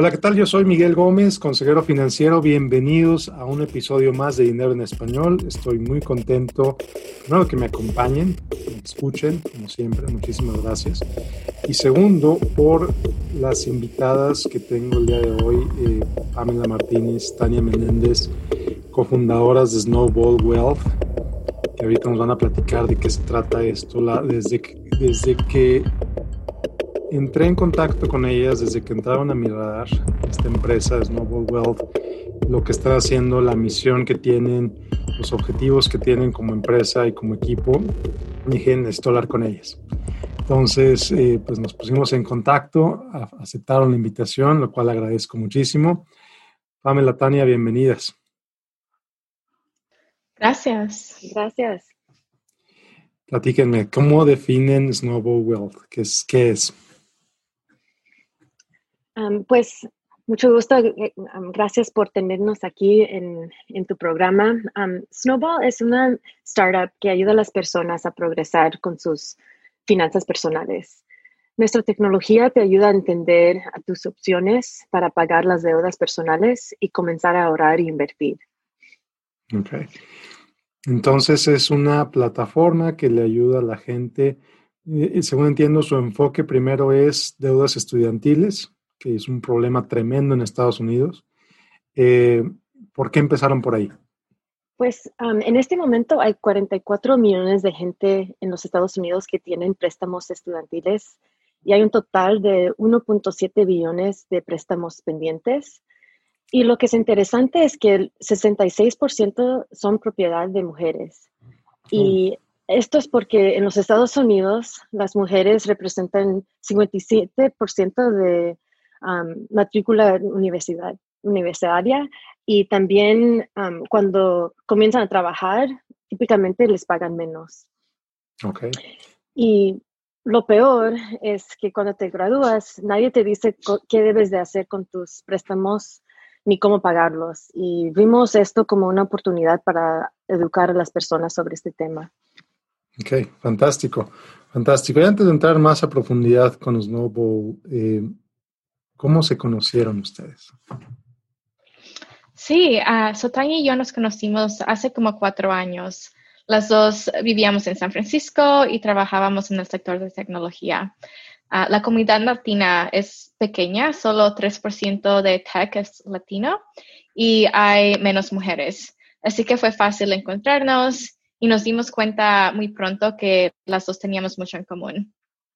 Hola, ¿qué tal? Yo soy Miguel Gómez, consejero financiero. Bienvenidos a un episodio más de Dinero en Español. Estoy muy contento, primero, que me acompañen, que me escuchen, como siempre. Muchísimas gracias. Y segundo, por las invitadas que tengo el día de hoy, eh, Pamela Martínez, Tania Menéndez, cofundadoras de Snowball Wealth, que ahorita nos van a platicar de qué se trata esto. La, desde, desde que entré en contacto con ellas desde que entraron a mi radar, esta empresa Snowball Wealth, lo que está haciendo, la misión que tienen, los objetivos que tienen como empresa y como equipo. dije, necesito hablar con ellas. Entonces, eh, pues nos pusimos en contacto, aceptaron la invitación, lo cual agradezco muchísimo. Pamela, Tania, bienvenidas. Gracias. Gracias. Platíquenme, ¿cómo definen Snowball Wealth? ¿Qué es? Qué es? Pues mucho gusto, eh, gracias por tenernos aquí en, tu programa. Snowball es una startup que ayuda a las personas a progresar con sus finanzas personales. Nuestra tecnología te ayuda a entender tus opciones para pagar las deudas personales y comenzar a ahorrar e invertir. Ok. Entonces es una plataforma que le ayuda a la gente. Y según entiendo, su enfoque primero es deudas estudiantiles que es un problema tremendo en Estados Unidos. Eh, ¿Por qué empezaron por ahí? Pues en este momento hay 44 millones de gente en los Estados Unidos que tienen préstamos estudiantiles y hay un total de 1.7 billones de préstamos pendientes. Y lo que es interesante es que el 66% son propiedad de mujeres. Y esto es porque en los Estados Unidos las mujeres representan 57% de matrícula universidad, universitaria y también cuando comienzan a trabajar, típicamente les pagan menos. Okay. Y lo peor es que cuando te gradúas, nadie te dice qué debes de hacer con tus préstamos ni cómo pagarlos. Y vimos esto como una oportunidad para educar a las personas sobre este tema. Ok, fantástico, fantástico. Y antes de entrar más a profundidad con Snowball, eh, ¿Cómo se conocieron ustedes? Sí, uh, y yo nos conocimos hace como cuatro años. Las dos vivíamos en San Francisco y trabajábamos en el sector de tecnología. Ah, la comunidad latina es pequeña, solo 3% de tech es latino y hay menos mujeres. Así que fue fácil encontrarnos y nos dimos cuenta muy pronto que las dos teníamos mucho en común.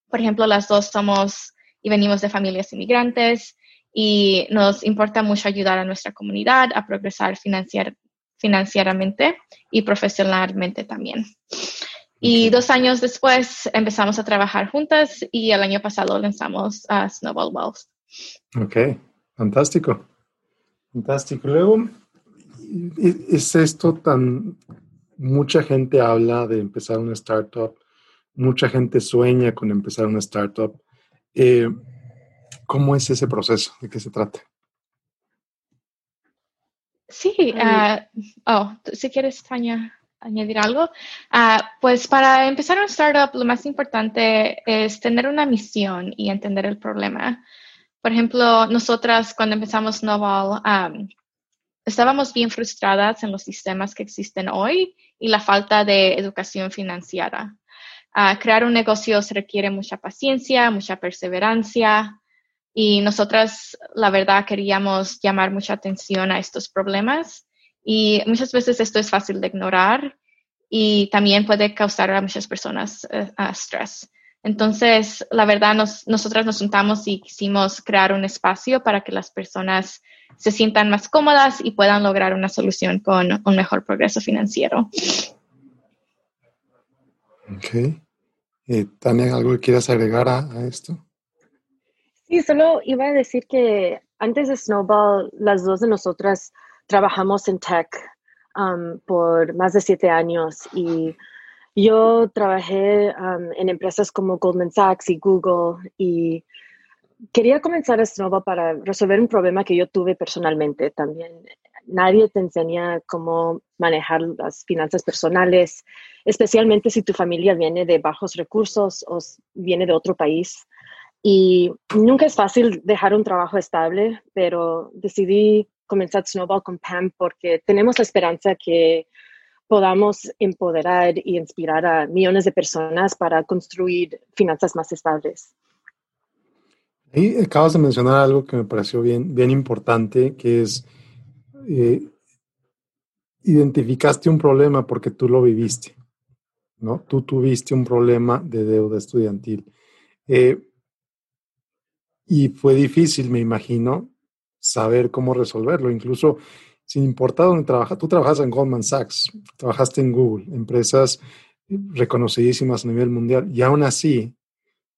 Por ejemplo, las dos somos y venimos de familias inmigrantes y nos importa mucho ayudar a nuestra comunidad a progresar financiar, financieramente y profesionalmente también. Y dos años después empezamos a trabajar juntas y el año pasado lanzamos a Snowball Wealth. Ok, fantástico. Fantástico. Luego, es esto tan... Mucha gente habla de empezar una startup, mucha gente sueña con empezar una startup. Eh, ¿Cómo es ese proceso? ¿De qué se trata? Sí, uh, oh, si quieres, Tania, añadir algo. Uh, pues para empezar un startup, lo más importante es tener una misión y entender el problema. Por ejemplo, nosotras cuando empezamos Snowball, um, estábamos bien frustradas en los sistemas que existen hoy y la falta de educación financiera crear un negocio se requiere mucha paciencia, mucha perseverancia y nosotras, la verdad, queríamos llamar mucha atención a estos problemas y muchas veces esto es fácil de ignorar y también puede causar a muchas personas uh, estrés. Entonces, la verdad, nos, nosotras nos juntamos y quisimos crear un espacio para que las personas se sientan más cómodas y puedan lograr una solución con un mejor progreso financiero. Ok. Eh, Tania, ¿algo que quieras agregar a, esto? Sí, solo iba a decir que antes de Snowball, las dos de nosotras trabajamos en tech um, por más de siete años y yo trabajé um, en empresas como Goldman Sachs y Google y quería comenzar Snowball para resolver un problema que yo tuve personalmente también nadie te enseña cómo manejar las finanzas personales, especialmente si tu familia viene de bajos recursos o viene de otro país. Y nunca es fácil dejar un trabajo estable, pero decidí comenzar Snowball con Pam porque tenemos la esperanza que podamos empoderar y inspirar a millones de personas para construir finanzas más estables. Ahí acabas de mencionar algo que me pareció bien, bien importante, que es eh, identificaste un problema porque tú lo viviste, ¿no? Tú tuviste un problema de deuda estudiantil. Eh, y fue difícil, me imagino, saber cómo resolverlo. Incluso sin importar dónde trabajas, tú trabajas en Goldman Sachs, trabajaste en Google, empresas reconocidísimas a nivel mundial, y aún así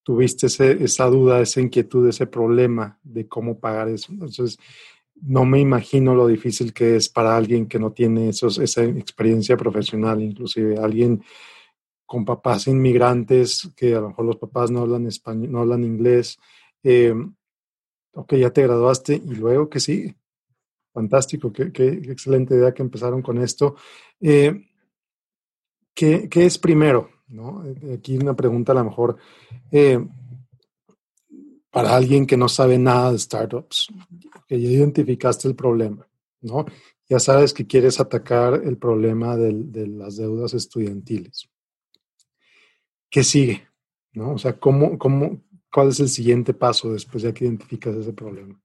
tuviste esa duda, esa inquietud, ese problema de cómo pagar eso. Entonces, no me imagino lo difícil que es para alguien que no tiene esos, esa experiencia profesional, inclusive alguien con papás inmigrantes, que a lo mejor los papás no hablan español, no hablan inglés. Eh, ok, ya te graduaste y luego que sí. Fantástico, qué, excelente idea que empezaron con esto. Eh, ¿qué, es primero? ¿no? Aquí una pregunta a lo mejor eh, para alguien que no sabe nada de startups, que ya identificaste el problema, ¿no? Ya sabes que quieres atacar el problema de, las deudas estudiantiles. ¿Qué sigue? ¿No? O sea, ¿cómo, cómo, ¿cuál es el siguiente paso después de que identificas ese problema?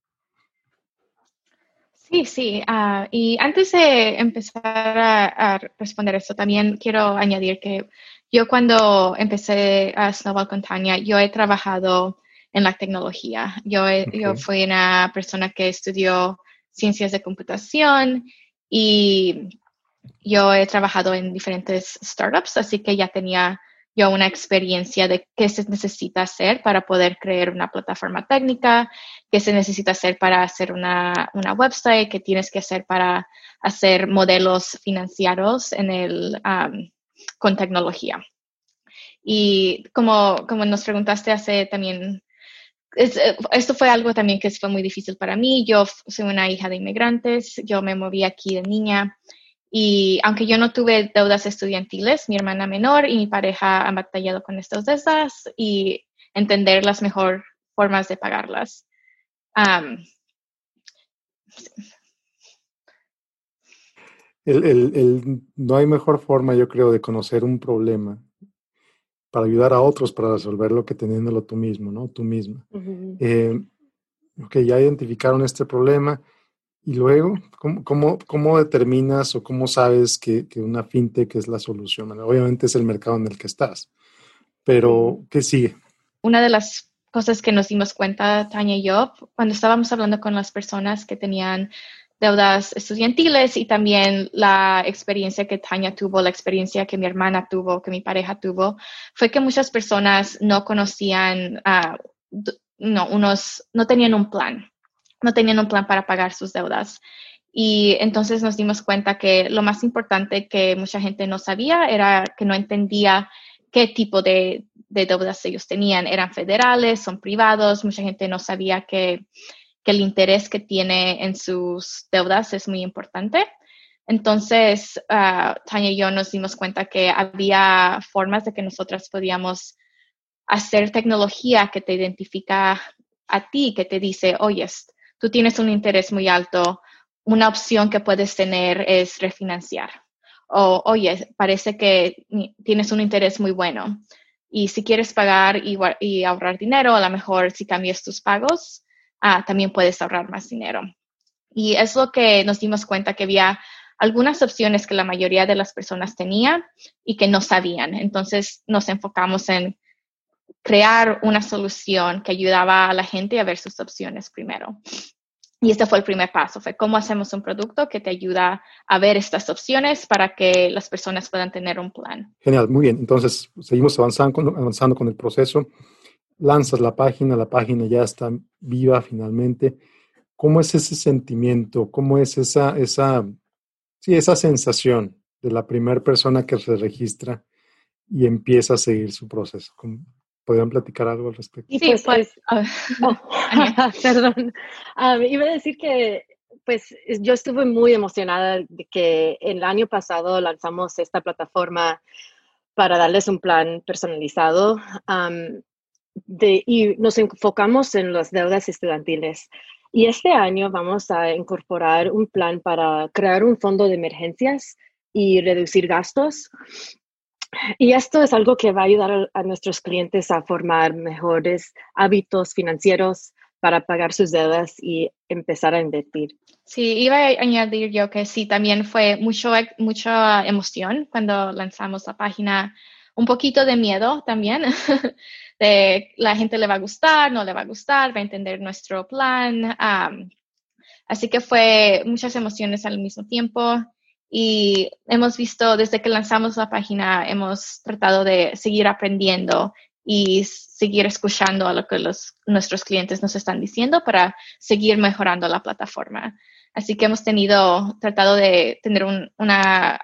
Sí, sí. Ah, y antes de empezar a, responder esto, también quiero añadir que yo cuando empecé a Snowball con Tania, yo he trabajado en la tecnología. Yo, yo fui una persona que estudió ciencias de computación y yo he trabajado en diferentes startups, así que ya tenía yo una experiencia de qué se necesita hacer para poder crear una plataforma técnica, qué se necesita hacer para hacer una, una website, qué tienes que hacer para hacer modelos financieros en el, con tecnología. Y como, como nos preguntaste hace también eh, esto fue algo también que fue muy difícil para mí. Yo soy una hija de inmigrantes, yo me moví aquí de niña y aunque yo no tuve deudas estudiantiles, mi hermana menor y mi pareja han batallado con estas deudas y entender las mejores formas de pagarlas. no hay mejor forma, yo creo, de conocer un problema para ayudar a otros para resolverlo que teniéndolo tú mismo, ¿no? Tú misma. Eh, ok, ya identificaron este problema y luego, ¿cómo, cómo, determinas o cómo sabes que, que, una fintech es la solución? obviamente es el mercado en el que estás, pero ¿qué sigue? Una de las cosas que nos dimos cuenta, Tania y yo, cuando estábamos hablando con las personas que tenían deudas estudiantiles y también la experiencia que Tania tuvo, la experiencia que mi hermana tuvo, que mi pareja tuvo, fue que muchas personas no conocían, no, unos, no tenían un plan, no tenían un plan para pagar sus deudas. Y entonces nos dimos cuenta que lo más importante que mucha gente no sabía era que no entendía qué tipo de, de deudas ellos tenían. Eran federales, son privados, mucha gente no sabía que que el interés que tiene en sus deudas es muy importante. Entonces, uh, Tania y yo nos dimos cuenta que había formas de que nosotras podíamos hacer tecnología que te identifica a ti, que te dice, oye, tú tienes un interés muy alto, una opción que puedes tener es refinanciar. O, oye, parece que tienes un interés muy bueno. Y si quieres pagar y, y ahorrar dinero, a lo mejor si cambias tus pagos, Ah, también puedes ahorrar más dinero. Y es lo que nos dimos cuenta que había algunas opciones que la mayoría de las personas tenían y que no sabían. Entonces nos enfocamos en crear una solución que ayudaba a la gente a ver sus opciones primero. Y este fue el primer paso, fue cómo hacemos un producto que te ayuda a ver estas opciones para que las personas puedan tener un plan. Genial, muy bien. Entonces, seguimos avanzando avanzando con el proceso lanzas la página, la página ya está viva finalmente. ¿Cómo es ese sentimiento? ¿Cómo es esa, esa, sí, esa sensación de la primera persona que se registra y empieza a seguir su proceso? ¿Podrían platicar algo al respecto? Sí, pues, pues perdón. iba a decir que pues yo estuve muy emocionada de que el año pasado lanzamos esta plataforma para darles un plan personalizado de, y nos enfocamos en las deudas estudiantiles. Y este año vamos a incorporar un plan para crear un fondo de emergencias y reducir gastos. Y esto es algo que va a ayudar a, nuestros clientes a formar mejores hábitos financieros para pagar sus deudas y empezar a invertir. Sí, iba a añadir yo que sí, también fue mucho, mucha emoción cuando lanzamos la página, un poquito de miedo también, de la gente le va a gustar, no le va a gustar, va a entender nuestro plan. así que fue muchas emociones al mismo tiempo y hemos visto desde que lanzamos la página, hemos tratado de seguir aprendiendo y seguir escuchando a lo que los, nuestros clientes nos están diciendo para seguir mejorando la plataforma. Así que hemos tenido, tratado de tener una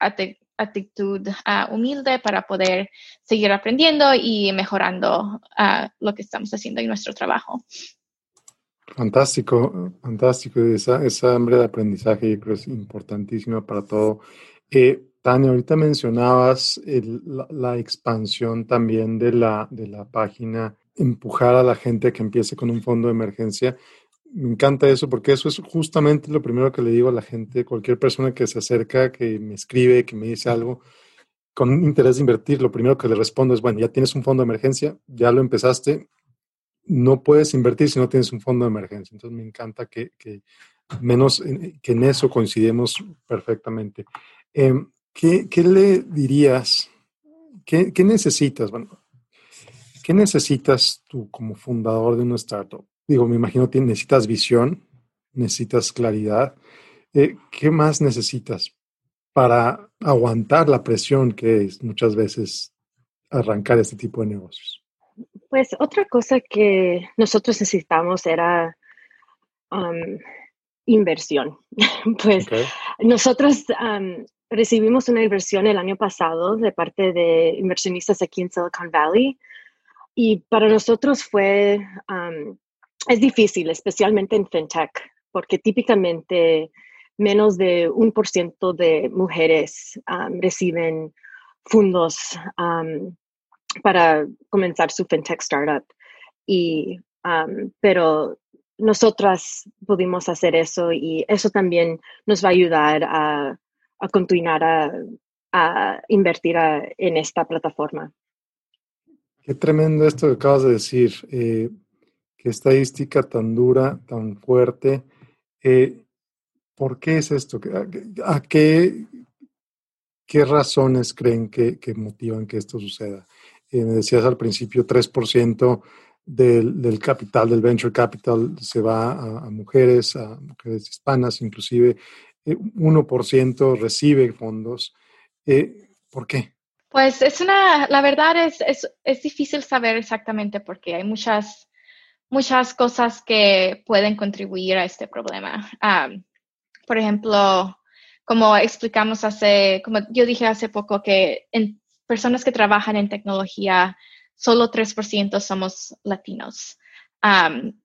actitud ah, humilde para poder seguir aprendiendo y mejorando uh, lo que estamos haciendo en nuestro trabajo. Fantástico, fantástico. Esa, esa hambre de aprendizaje yo creo es importantísima para todo. Eh, Tania, ahorita mencionabas la, la, expansión también de la, de la página, empujar a la gente que empiece con un fondo de emergencia. Me encanta eso porque eso es justamente lo primero que le digo a la gente, cualquier persona que se acerca, que me escribe, que me dice algo con interés de invertir, lo primero que le respondo es, bueno, ya tienes un fondo de emergencia, ya lo empezaste, no puedes invertir si no tienes un fondo de emergencia. Entonces me encanta que, menos que en eso coincidimos perfectamente. Em, ¿qué, le dirías? ¿Qué, necesitas? Bueno, ¿qué necesitas tú como fundador de una startup? Digo, me imagino que necesitas visión, necesitas claridad. Eh, ¿Qué más necesitas para aguantar la presión que es muchas veces arrancar este tipo de negocios? Pues otra cosa que nosotros necesitamos era um, inversión. pues nosotros um, recibimos una inversión el año pasado de parte de inversionistas aquí en Silicon Valley y para nosotros fue, um, es difícil, especialmente en FinTech, porque típicamente menos de un por ciento de mujeres reciben fondos para comenzar su fintech startup. Y, um, pero nosotras pudimos hacer eso y eso también nos va a ayudar a, continuar a, a invertir en esta plataforma. Qué tremendo esto que acabas de decir. Eh, estadística tan dura, tan fuerte. Eh, ¿Por qué es esto? ¿A, qué, qué razones creen que, motivan que esto suceda? me decías al principio, 3% del, del, capital, del venture capital, se va a, mujeres, a mujeres hispanas, inclusive 1% eh, recibe fondos. Eh, ¿Por qué? Pues es una, la verdad es, es, es, difícil saber exactamente por qué. Hay muchas, muchas cosas que pueden contribuir a este problema. por ejemplo, como explicamos hace, como yo dije hace poco, que en personas que trabajan en tecnología, solo 3% somos latinos.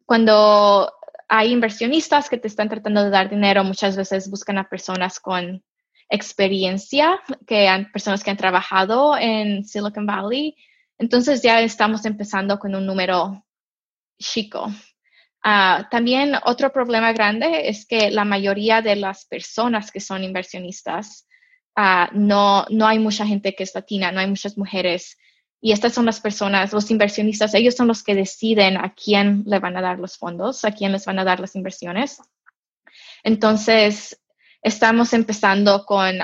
cuando hay inversionistas que te están tratando de dar dinero, muchas veces buscan a personas con experiencia, que han, personas que han trabajado en Silicon Valley. Entonces ya estamos empezando con un número chico. Ah, también otro problema grande es que la mayoría de las personas que son inversionistas Ah, no, no hay mucha gente que es latina, no hay muchas mujeres. Y estas son las personas, los inversionistas, ellos son los que deciden a quién le van a dar los fondos, a quién les van a dar las inversiones. Entonces, estamos empezando con,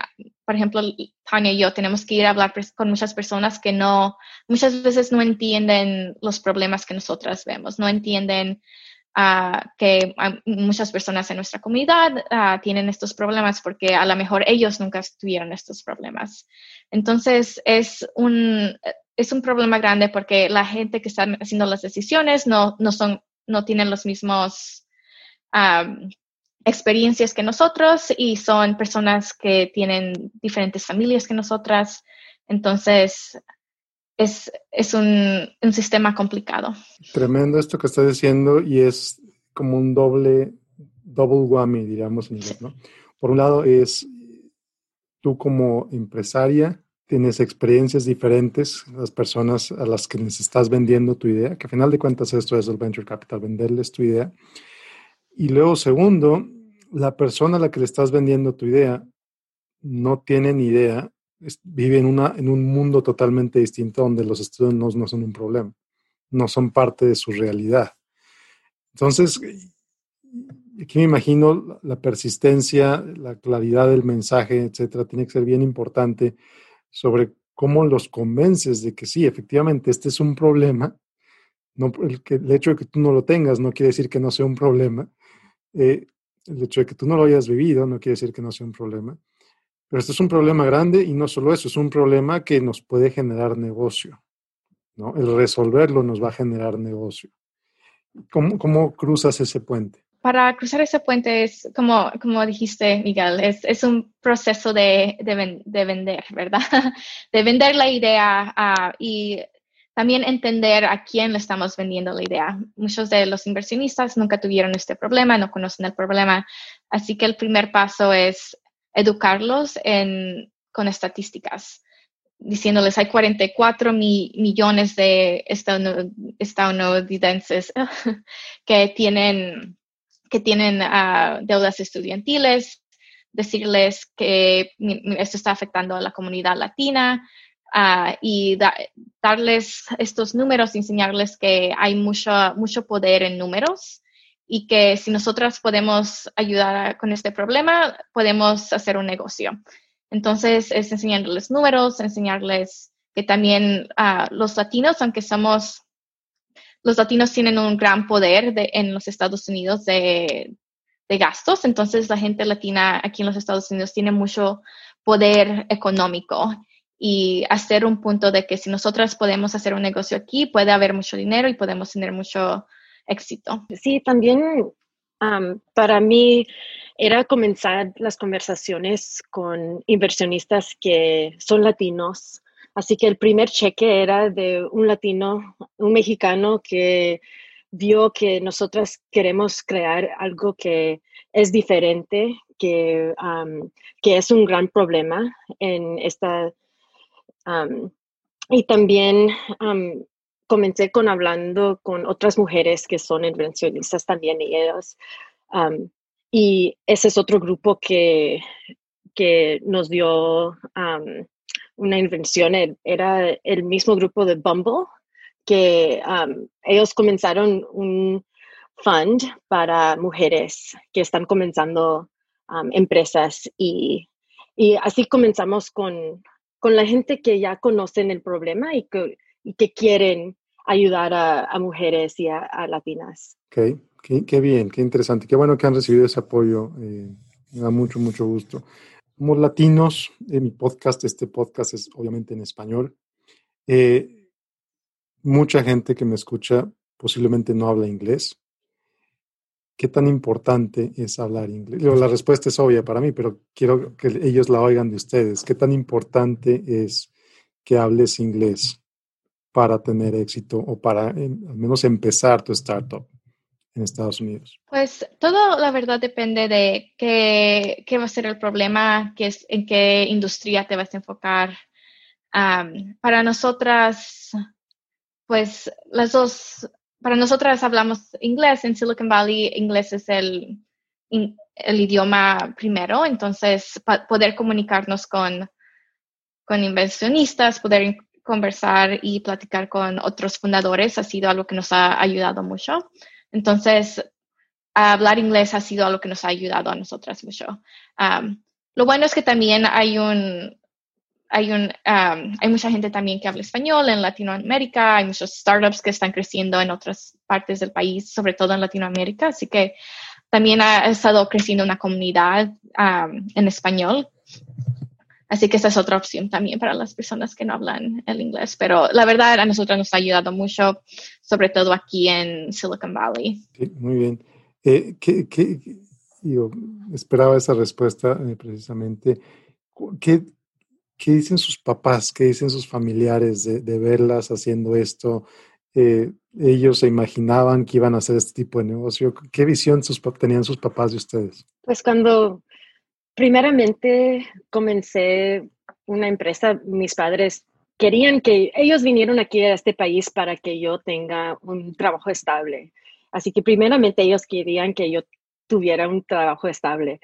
por ejemplo, Tania y yo tenemos que ir a hablar con muchas personas que no, muchas veces no entienden los problemas que nosotras vemos, no entienden que muchas personas en nuestra comunidad tienen estos problemas porque a lo mejor ellos nunca tuvieron estos problemas. Entonces, es un, es un problema grande porque la gente que está haciendo las decisiones no, no, son, no tienen los mismos experiencias que nosotros y son personas que tienen diferentes familias que nosotras. Entonces, es, es un, un, sistema complicado. Tremendo esto que estás diciendo y es como un doble, double whammy, diríamos en inglés, ¿no? Por un lado es tú como empresaria tienes experiencias diferentes, las personas a las que les estás vendiendo tu idea, que a final de cuentas esto es el venture capital, venderles tu idea. Y luego, segundo, la persona a la que le estás vendiendo tu idea no tiene ni idea, vive en, una, en un mundo totalmente distinto donde los estudios no, son un problema, no son parte de su realidad. Entonces, aquí me imagino la persistencia, la claridad del mensaje, etcétera, tiene que ser bien importante sobre cómo los convences de que sí, efectivamente, este es un problema. No, el, que, hecho de que tú no lo tengas no quiere decir que no sea un problema. Eh, el hecho de que tú no lo hayas vivido no quiere decir que no sea un problema. Pero este es un problema grande y no solo eso, es un problema que nos puede generar negocio. ¿no? El resolverlo nos va a generar negocio. ¿Cómo, cómo cruzas ese puente? para cruzar ese puente es, como, como dijiste, Miguel, es, es un proceso de, de, vender, ¿verdad? De vender la idea uh, y también entender a quién le estamos vendiendo la idea. Muchos de los inversionistas nunca tuvieron este problema, no conocen el problema, así que el primer paso es educarlos con estadísticas diciéndoles hay 44 millones de estadounidenses que tienen uh, deudas estudiantiles, decirles que esto está afectando a la comunidad latina uh, y darles estos números, enseñarles que hay mucho, mucho poder en números y que si nosotras podemos ayudar con este problema, podemos hacer un negocio. Entonces, es enseñarles números, enseñarles que también uh, los latinos, aunque somos los latinos tienen un gran poder en los Estados Unidos de, gastos, entonces la gente latina aquí en los Estados Unidos tiene mucho poder económico y hacer un punto de que si nosotras podemos hacer un negocio aquí, puede haber mucho dinero y podemos tener mucho éxito. Sí, también para mí era comenzar las conversaciones con inversionistas que son latinos Así que el primer cheque era de un latino, un mexicano que vio que nosotras queremos crear algo que es diferente, que, que es un gran problema en esta... y también comencé con hablando con otras mujeres que son inversionistas también y ellos. y ese es otro grupo que, que nos dio una invención, e, era el mismo grupo de Bumble, que um, ellos comenzaron un fund para mujeres que están comenzando um, empresas y, así comenzamos con, la gente que ya conocen el problema y que, quieren ayudar a, mujeres y a, latinas. Ok, qué, bien, qué interesante. Qué bueno que han recibido ese apoyo. Eh, me da mucho, mucho gusto. Somos latinos, en mi podcast, este podcast es obviamente en español. Eh, mucha gente que me escucha posiblemente no habla inglés. ¿Qué tan importante es hablar inglés? La respuesta es obvia para mí, pero quiero que ellos la oigan de ustedes. ¿Qué tan importante es que hables inglés para tener éxito o para al menos empezar tu startup? en Estados Unidos? Pues todo, la verdad, depende de qué, qué va a ser el problema, qué es, en qué industria te vas a enfocar. para nosotras, pues las dos, para nosotras hablamos inglés en Silicon Valley, inglés es el, el idioma primero, entonces poder comunicarnos con, con inversionistas, poder conversar y platicar con otros fundadores ha sido algo que nos ha ayudado mucho. Entonces, hablar inglés ha sido algo que nos ha ayudado a nosotras mucho. lo bueno es que también hay un, hay un, hay mucha gente también que habla español en Latinoamérica, hay muchos startups que están creciendo en otras partes del país, sobre todo en Latinoamérica, así que también ha estado creciendo una comunidad en español Así que esa es otra opción también para las personas que no hablan el inglés. Pero la verdad a nosotros nos ha ayudado mucho, sobre todo aquí en Silicon Valley. muy bien. Eh, ¿qué, yo esperaba esa respuesta eh, precisamente. ¿Qué, ¿Qué, dicen sus papás? ¿Qué dicen sus familiares de, de verlas haciendo esto? Eh, ellos se imaginaban que iban a hacer este tipo de negocio. ¿Qué visión sus, tenían sus papás de ustedes? Pues cuando Primeramente comencé una empresa, mis padres querían que ellos vinieron aquí a este país para que yo tenga un trabajo estable. Así que primeramente ellos querían que yo tuviera un trabajo estable.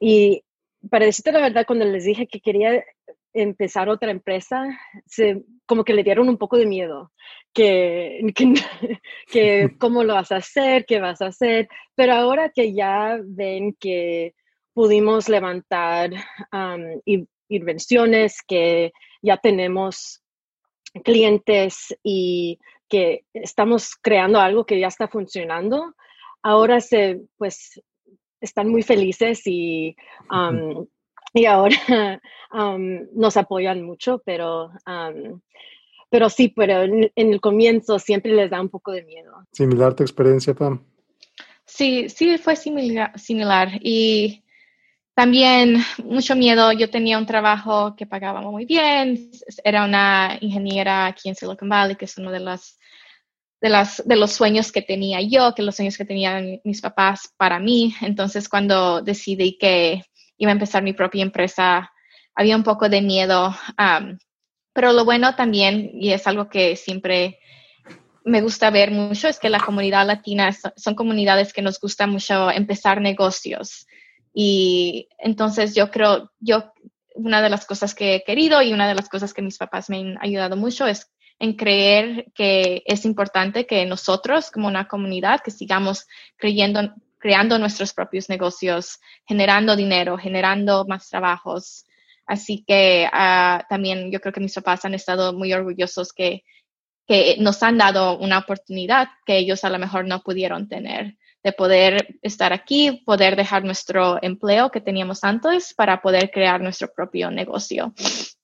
Y para decirte la verdad, cuando les dije que quería empezar otra empresa, se, como que le dieron un poco de miedo, que, que, cómo lo vas a hacer, qué vas a hacer, pero ahora que ya ven que pudimos levantar invenciones, que ya tenemos clientes y que estamos creando algo que ya está funcionando, ahora se, pues, están muy felices y, y ahora nos apoyan mucho, pero, pero sí, pero en, el comienzo siempre les da un poco de miedo. Similar tu experiencia, Pam. Sí, sí, fue similar, similar. Y también mucho miedo. Yo tenía un trabajo que pagaba muy bien. Era una ingeniera aquí en Silicon Valley, que es uno de las de, las, de los sueños que tenía yo, que los sueños que tenían mis papás para mí. Entonces, cuando decidí que iba a empezar mi propia empresa, había un poco de miedo. pero lo bueno también, y es algo que siempre me gusta ver mucho, es que la comunidad latina son comunidades que nos gusta mucho empezar negocios. Y entonces yo creo, yo, una de las cosas que he querido y una de las cosas que mis papás me han ayudado mucho es en creer que es importante que nosotros como una comunidad que sigamos creyendo, creando nuestros propios negocios, generando dinero, generando más trabajos. Así que ah, también yo creo que mis papás han estado muy orgullosos que, que nos han dado una oportunidad que ellos a lo mejor no pudieron tener de poder estar aquí, poder dejar nuestro empleo que teníamos antes para poder crear nuestro propio negocio.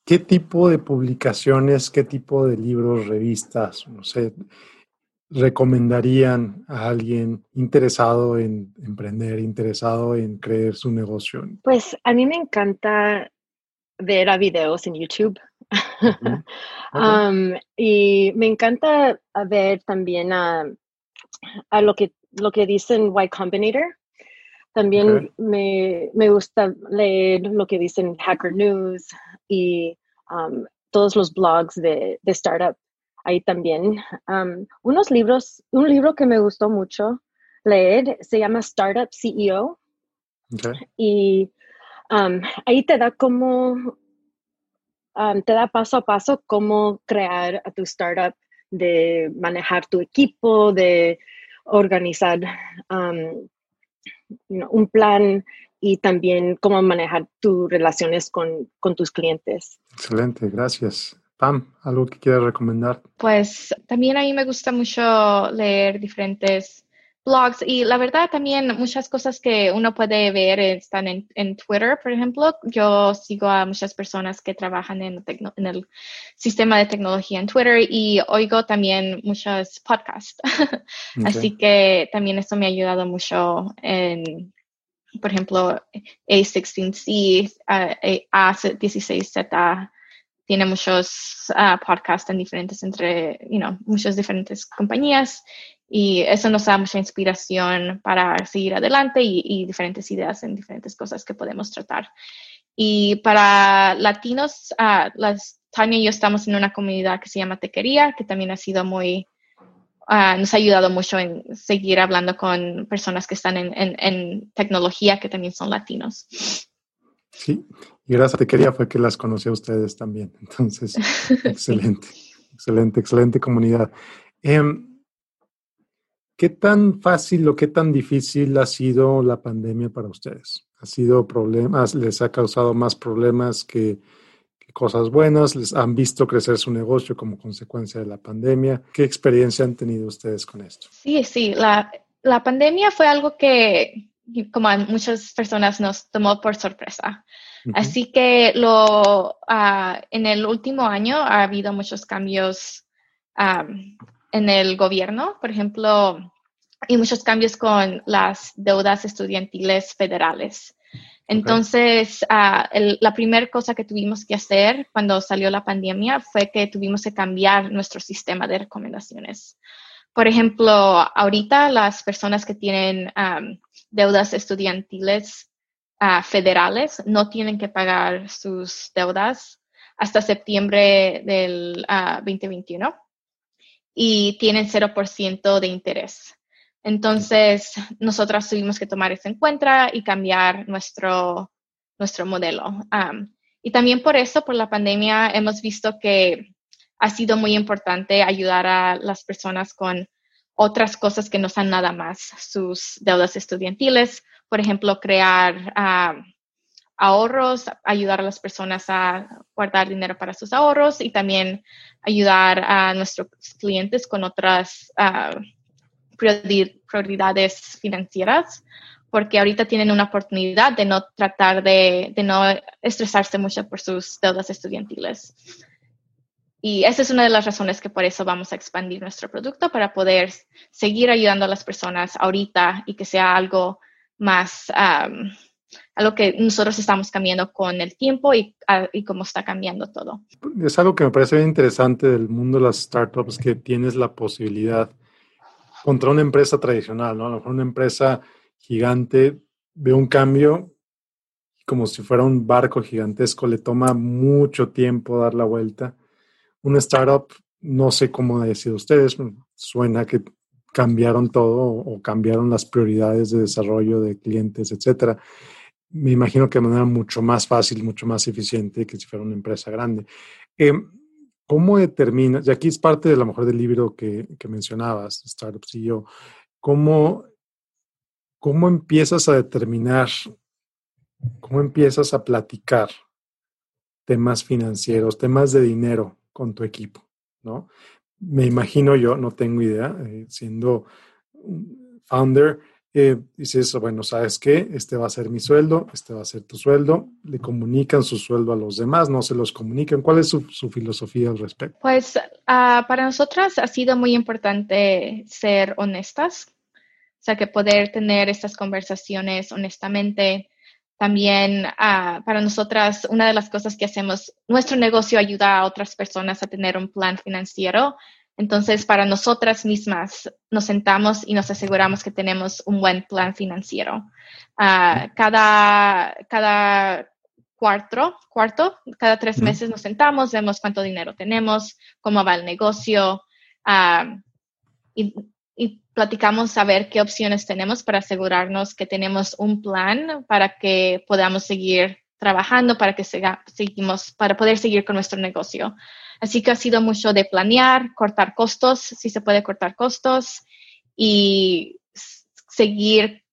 ¿Qué tipo de publicaciones, qué tipo de libros, revistas, no sé, recomendarían a alguien interesado en emprender, interesado en crear su negocio? Pues a mí me encanta ver a videos en YouTube. Um, y me encanta ver también a, a, lo, que, lo que dicen Y Combinator. También me, me, gusta leer lo que dicen Hacker News y um, todos los blogs de, de, startup ahí también. Um, unos libros, un libro que me gustó mucho leer se llama Startup CEO. Y um, ahí te da como, te da paso a paso cómo crear a tu startup, de manejar tu equipo, de organizar un plan y también cómo manejar tus relaciones con, con tus clientes. Excelente, gracias. Pam, ¿algo que quieras recomendar? Pues también a mí me gusta mucho leer diferentes blogs y la verdad también muchas cosas que uno puede ver están en, en Twitter, por ejemplo. Yo sigo a muchas personas que trabajan en, en, el sistema de tecnología en Twitter y oigo también muchos podcasts. Así que también eso me ha ayudado mucho en por ejemplo, A16C, A16Z, tiene muchos ah, podcasts en diferentes entre, you muchas diferentes compañías y eso nos da mucha inspiración para seguir adelante y, diferentes ideas en diferentes cosas que podemos tratar. Y para latinos, uh, Tania y yo estamos en una comunidad que se llama Tequería, que también ha sido muy Ah, nos ha ayudado mucho en seguir hablando con personas que están en, tecnología que también son latinos. Sí, y gracias a Te Quería fue que las conocí a ustedes también. Entonces, excelente, excelente, excelente comunidad. Em, ¿Qué tan fácil o qué tan difícil ha sido la pandemia para ustedes? ¿Ha sido problemas? ¿Les ha causado más problemas que, cosas buenas, les han visto crecer su negocio como consecuencia de la pandemia. ¿Qué experiencia han tenido ustedes con esto? Sí, sí, la, la pandemia fue algo que, como a muchas personas, nos tomó por sorpresa. Así que lo, uh, en el último año ha habido muchos cambios um, en el gobierno, por ejemplo, y muchos cambios con las deudas estudiantiles federales. Entonces, ah, la primera cosa que tuvimos que hacer cuando salió la pandemia fue que tuvimos que cambiar nuestro sistema de recomendaciones. Por ejemplo, ahorita las personas que tienen deudas estudiantiles ah, federales no tienen que pagar sus deudas hasta septiembre del 2021 ah, y tienen 0% de interés. Entonces, nosotras tuvimos que tomar eso en cuenta y cambiar nuestro, nuestro modelo. y también por eso, por la pandemia, hemos visto que ha sido muy importante ayudar a las personas con otras cosas que no sean nada más sus deudas estudiantiles. Por ejemplo, crear ahorros, ayudar a las personas a guardar dinero para sus ahorros y también ayudar a nuestros clientes con otras prioridades financieras, porque ahorita tienen una oportunidad de no tratar de no estresarse mucho por sus deudas estudiantiles. Y esa es una de las razones que por eso vamos a expandir nuestro producto para poder seguir ayudando a las personas ahorita y que sea algo más, um, algo que nosotros estamos cambiando con el tiempo y, y cómo está cambiando todo. Es algo que me parece bien interesante del mundo de las startups, que tienes la posibilidad contra una empresa tradicional, ¿no? A lo mejor una empresa gigante ve un cambio como si fuera un barco gigantesco, le toma mucho tiempo dar la vuelta. Una startup, no sé cómo ha sido ustedes, suena que cambiaron todo o cambiaron las prioridades de desarrollo de clientes, etcétera. Me imagino que de manera mucho más fácil, mucho más eficiente que si fuera una empresa grande. Eh, ¿Cómo determinas, y aquí es parte de lo mejor del libro que, que mencionabas, Startup CEO, ¿cómo, ¿cómo empiezas a determinar, cómo empiezas a platicar temas financieros, temas de dinero con tu equipo? ¿no? Me imagino yo, no tengo idea, eh, siendo founder, eh, dices, bueno, ¿sabes qué? Este va a ser mi sueldo, este va a ser tu sueldo, le comunican su sueldo a los demás, no se los comunican. ¿Cuál es su, filosofía al respecto? Pues ah, para nosotras ha sido muy importante ser honestas, o sea, que poder tener estas conversaciones honestamente. También ah, para nosotras, una de las cosas que hacemos, nuestro negocio ayuda a otras personas a tener un plan financiero entonces, para nosotras mismas, nos sentamos y nos aseguramos que tenemos un buen plan financiero. Ah, cada, cada cuarto, cuarto, cada tres meses nos sentamos, vemos cuánto dinero tenemos, cómo va el negocio ah, y, platicamos a ver qué opciones tenemos para asegurarnos que tenemos un plan para que podamos seguir trabajando, para que seguimos, para poder seguir con nuestro negocio. Así que ha sido mucho de planear, cortar costos, si se puede cortar costos y seguir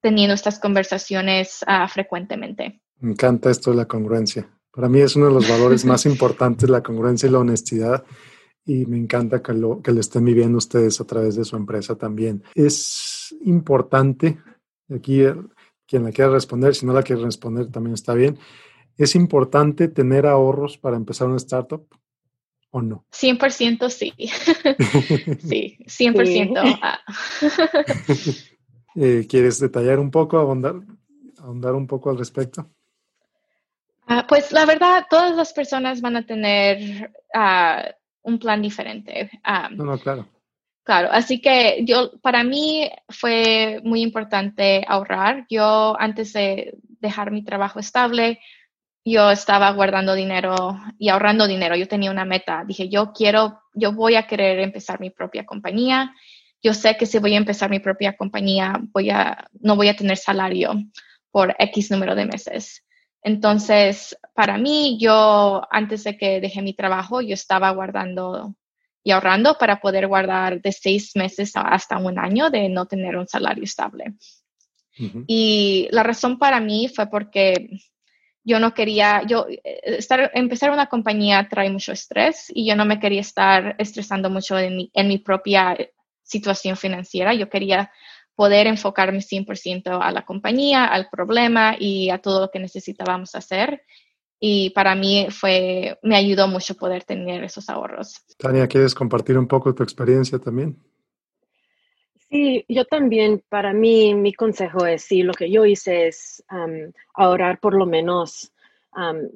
teniendo estas conversaciones uh, frecuentemente. Me encanta esto de la congruencia. Para mí es uno de los valores más importantes, la congruencia y la honestidad. Y me encanta que lo, que lo estén viviendo ustedes a través de su empresa también. Es importante, aquí quien la quiera responder, si no la quiere responder también está bien. Es importante tener ahorros para empezar una startup o no? 100% sí. sí, 100%. Ah. Eh, ¿Quieres detallar un poco, ahondar, ahondar un poco al respecto? Ah, pues la verdad, todas las personas van a tener ah, un plan diferente. no, no, claro. Claro, así que yo, para mí fue muy importante ahorrar. Yo antes de dejar mi trabajo estable, yo estaba guardando dinero y ahorrando dinero. Yo tenía una meta. Dije, yo quiero, yo voy a querer empezar mi propia compañía. Yo sé que si voy a empezar mi propia compañía, voy a, no voy a tener salario por X número de meses. Entonces, para mí, yo antes de que dejé mi trabajo, yo estaba guardando y ahorrando para poder guardar de seis meses hasta un año de no tener un salario estable. Y la razón para mí fue porque yo no quería, yo, eh, estar, empezar una compañía trae mucho estrés y yo no me quería estar estresando mucho en mi, en mi propia situación financiera. Yo quería poder enfocarme 100% a la compañía, al problema y a todo lo que necesitábamos hacer. Y para mí fue, me ayudó mucho poder tener esos ahorros. Tania, ¿quieres compartir un poco tu experiencia también? Sí, yo también, para mí, mi consejo es, sí, lo que yo hice es ahorrar por lo menos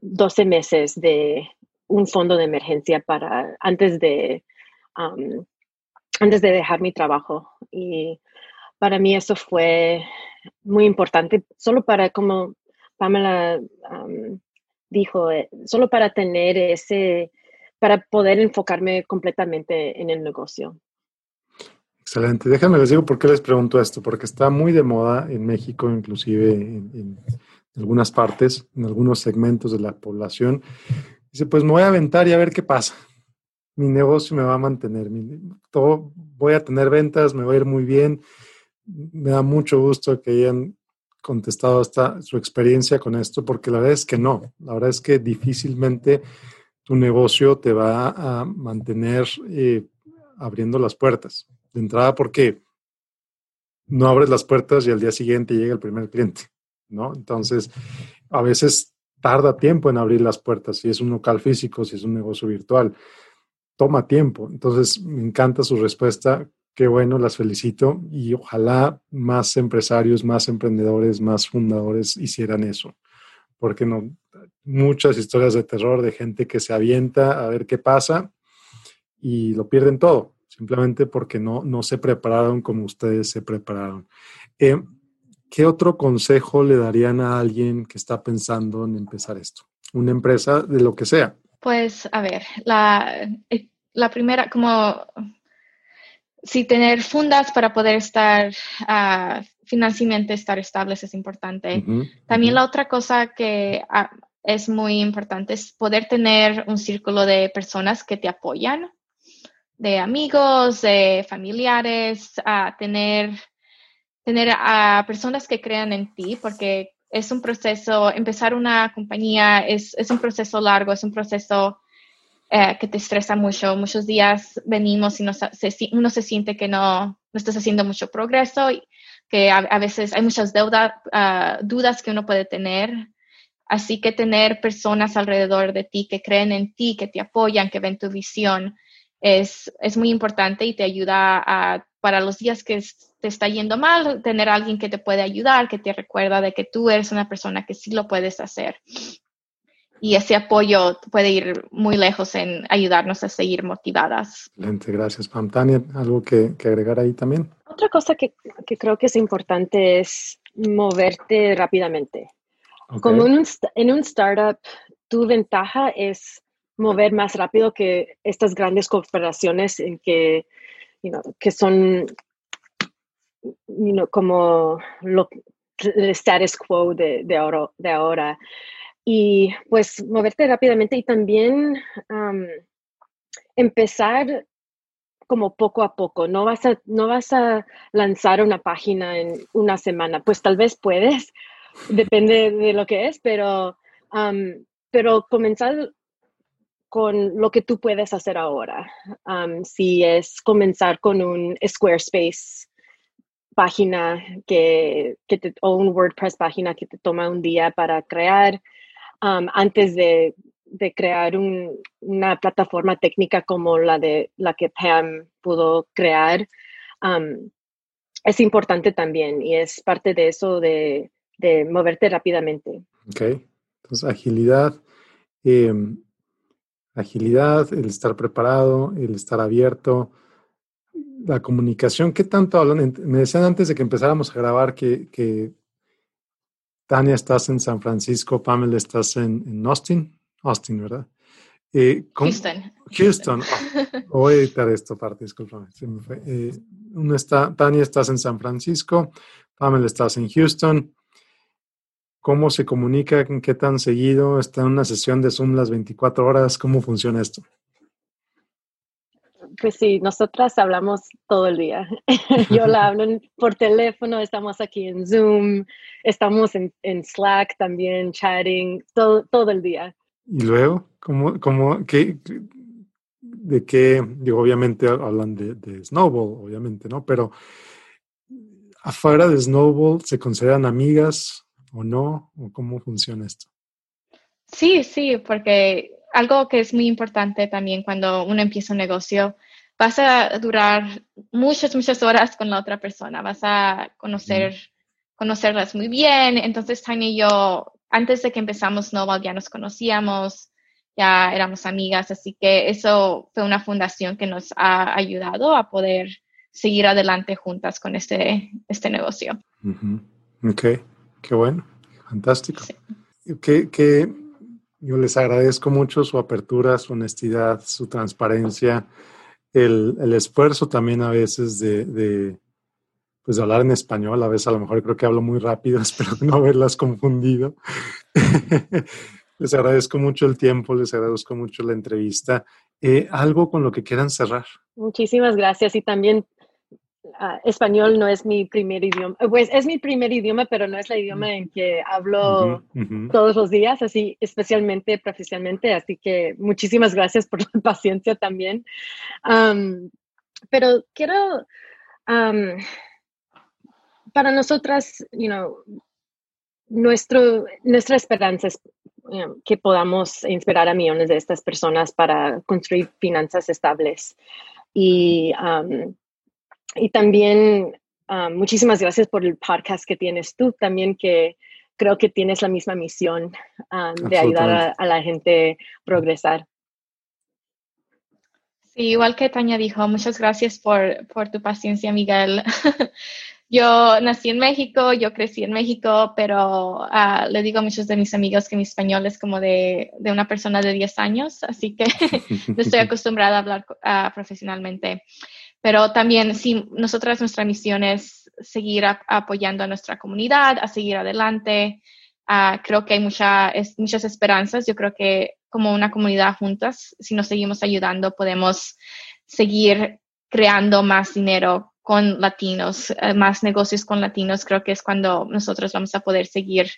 12 meses de un fondo de emergencia para antes de, antes de dejar mi trabajo. Y para mí eso fue muy importante, solo para como Pamela dijo, eh, solo para tener ese, para poder enfocarme completamente en el negocio. Excelente. Déjame les digo por qué les pregunto esto, porque está muy de moda en México, inclusive en, algunas partes, en algunos segmentos de la población. Dice, pues me voy a aventar y a ver qué pasa. Mi negocio me va a mantener, todo, voy a tener ventas, me va a ir muy bien. Me da mucho gusto que hayan contestado hasta su experiencia con esto, porque la verdad es que no. La verdad es que difícilmente tu negocio te va a mantener eh, abriendo las puertas. De entrada, porque no abres las puertas y al día siguiente llega el primer cliente, ¿no? Entonces, a veces tarda tiempo en abrir las puertas, si es un local físico, si es un negocio virtual, toma tiempo. Entonces, me encanta su respuesta Qué bueno, las felicito y ojalá más empresarios, más emprendedores, más fundadores hicieran eso. Porque no, muchas historias de terror de gente que se avienta a ver qué pasa y lo pierden todo, simplemente porque no, no se prepararon como ustedes se prepararon. Eh, ¿Qué otro consejo le darían a alguien que está pensando en empezar esto? Una empresa de lo que sea. Pues, a ver, la, eh, la primera, como sí tener fundas para poder estar uh, financieramente estar estables es importante. También la otra cosa que ah, es muy importante es poder tener un círculo de personas que te apoyan, de amigos, de familiares, a tener, tener a personas que crean en ti, porque es un proceso, empezar una compañía es, es un proceso largo, es un proceso eh, que te estresa mucho. Muchos días venimos y uno se siente que no, no estás haciendo mucho progreso, y que a, veces hay muchas ah, dudas que uno puede tener. Así que tener personas alrededor de ti que creen en ti, que te apoyan, que ven tu visión, es, es muy importante y te ayuda para los días que te está yendo mal, tener alguien que te puede ayudar, que te recuerda de que tú eres una persona que sí lo puedes hacer y ese apoyo puede ir muy lejos en ayudarnos a seguir motivadas. Excelente, gracias Pam. Tania, ¿algo que, agregar ahí también? Otra cosa que, creo que es importante es moverte rápidamente. Como en un, en un startup, tu ventaja es mover más rápido que estas grandes corporaciones en que, que son como lo, el status quo de, de, ahora, de ahora y pues moverte rápidamente y también empezar como poco a poco. No vas, a, no vas a lanzar una página en una semana. Pues tal vez puedes, depende de lo que es, pero, pero comenzar con lo que tú puedes hacer ahora. si es comenzar con un Squarespace página que, que o un WordPress página que te toma un día para crear, antes de, crear una plataforma técnica como la de la que Pam pudo crear, es importante también y es parte de eso de, moverte rápidamente. Ok, entonces agilidad, em, agilidad, el estar preparado, el estar abierto, la comunicación, ¿qué tanto hablan? Me decían antes de que empezáramos a grabar que, que Tania, estás en San Francisco, Pamela, estás en, Austin, Austin, ¿verdad? Eh, Houston. Houston. Oh, voy a editar esto aparte, discúlpame. Eh, está, Tania, estás en San Francisco, Pamela, estás en Houston. ¿Cómo se comunica? ¿Qué tan seguido? ¿Está en una sesión de Zoom las 24 horas? ¿Cómo funciona esto? Pues sí, nosotras hablamos todo el día. Yo la hablo por teléfono, estamos aquí en Zoom, estamos en, Slack también, chatting, todo, todo el día. ¿Y luego? ¿Cómo, cómo, qué, de qué? Digo, obviamente hablan de, de Snowball, obviamente, ¿no? Pero afuera de Snowball, ¿se consideran amigas o no? ¿O cómo funciona esto? Sí, sí, porque algo que es muy importante también cuando uno empieza un negocio vas a durar muchas, muchas horas con la otra persona, vas a conocer, conocerlas muy bien. Entonces, Tania y yo, antes de que empezamos Noval, ya nos conocíamos, ya éramos amigas, así que eso fue una fundación que nos ha ayudado a poder seguir adelante juntas con este, este negocio. Ok, qué bueno. Fantástico. Que, yo les agradezco mucho su apertura, su honestidad, su transparencia, el, esfuerzo también a veces de, pues hablar en español. A veces a lo mejor creo que hablo muy rápido, espero no haberlas confundido. les agradezco mucho el tiempo, les agradezco mucho la entrevista. Eh, algo con lo que quieran cerrar. Muchísimas gracias y también Ah, español no es mi primer idioma, pues es mi primer idioma, pero no es el idioma en que hablo todos los días, así especialmente profesionalmente, así que muchísimas gracias por la paciencia también. pero quiero, para nosotras, you know, nuestro, nuestra esperanza es que podamos inspirar a millones de estas personas para construir finanzas estables. Y y también ah, muchísimas gracias por el podcast que tienes tú, también que creo que tienes la misma misión ah, de ayudar a, la gente a progresar. Sí, igual que Tania dijo, muchas gracias por, por tu paciencia, Miguel. yo nací en México, yo crecí en México, pero uh, le digo a muchos de mis amigos que mi español es como de, de una persona de 10 años, así que no estoy acostumbrada a hablar profesionalmente. Pero también, sí, nosotras, nuestra misión es seguir apoyando a nuestra comunidad, a seguir adelante. Ah, creo que hay mucha, muchas esperanzas. Yo creo que como una comunidad juntas, si nos seguimos ayudando, podemos seguir creando más dinero con latinos, eh, más negocios con latinos. Creo que es cuando nosotros vamos a poder seguir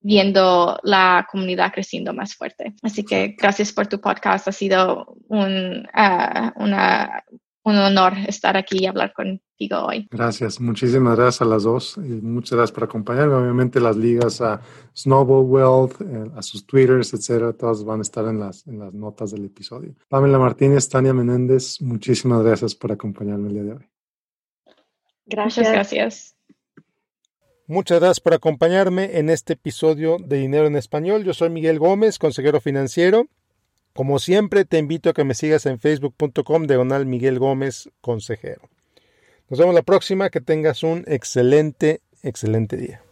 viendo la comunidad creciendo más fuerte. Así que gracias por tu podcast. Ha sido un, uh, una un honor estar aquí y hablar contigo hoy. Gracias, muchísimas gracias a las dos y muchas gracias por acompañarme. Obviamente las ligas a Snowball Wealth, eh, a sus twitters, etcétera, todas van a estar en las, en las notas del episodio. Pamela Martínez, Tania Menéndez, muchísimas gracias por acompañarme el día de hoy. Gracias. Muchas gracias. Muchas gracias por acompañarme en este episodio de Dinero en Español. Yo soy Miguel Gómez, consejero financiero. Como siempre, te invito a que me sigas en facebook.com diagonal Miguel Gómez, consejero. Nos vemos la próxima, que tengas un excelente, excelente día.